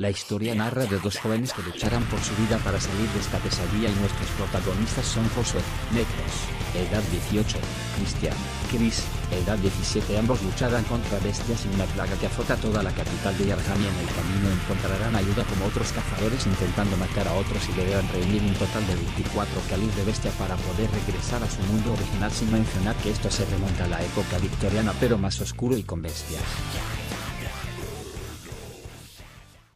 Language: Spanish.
La historia narra de dos jóvenes que lucharán por su vida para salir de esta pesadilla y nuestros protagonistas son Josué, negros, edad 18, Cristian, Chris, edad 17 ambos lucharán contra bestias y una plaga que azota toda la capital de Yarham y en el camino encontrarán ayuda como otros cazadores intentando matar a otros y deberán reunir un total de 24 calis de bestia para poder regresar a su mundo original sin mencionar que esto se remonta a la época victoriana pero más oscuro y con bestias.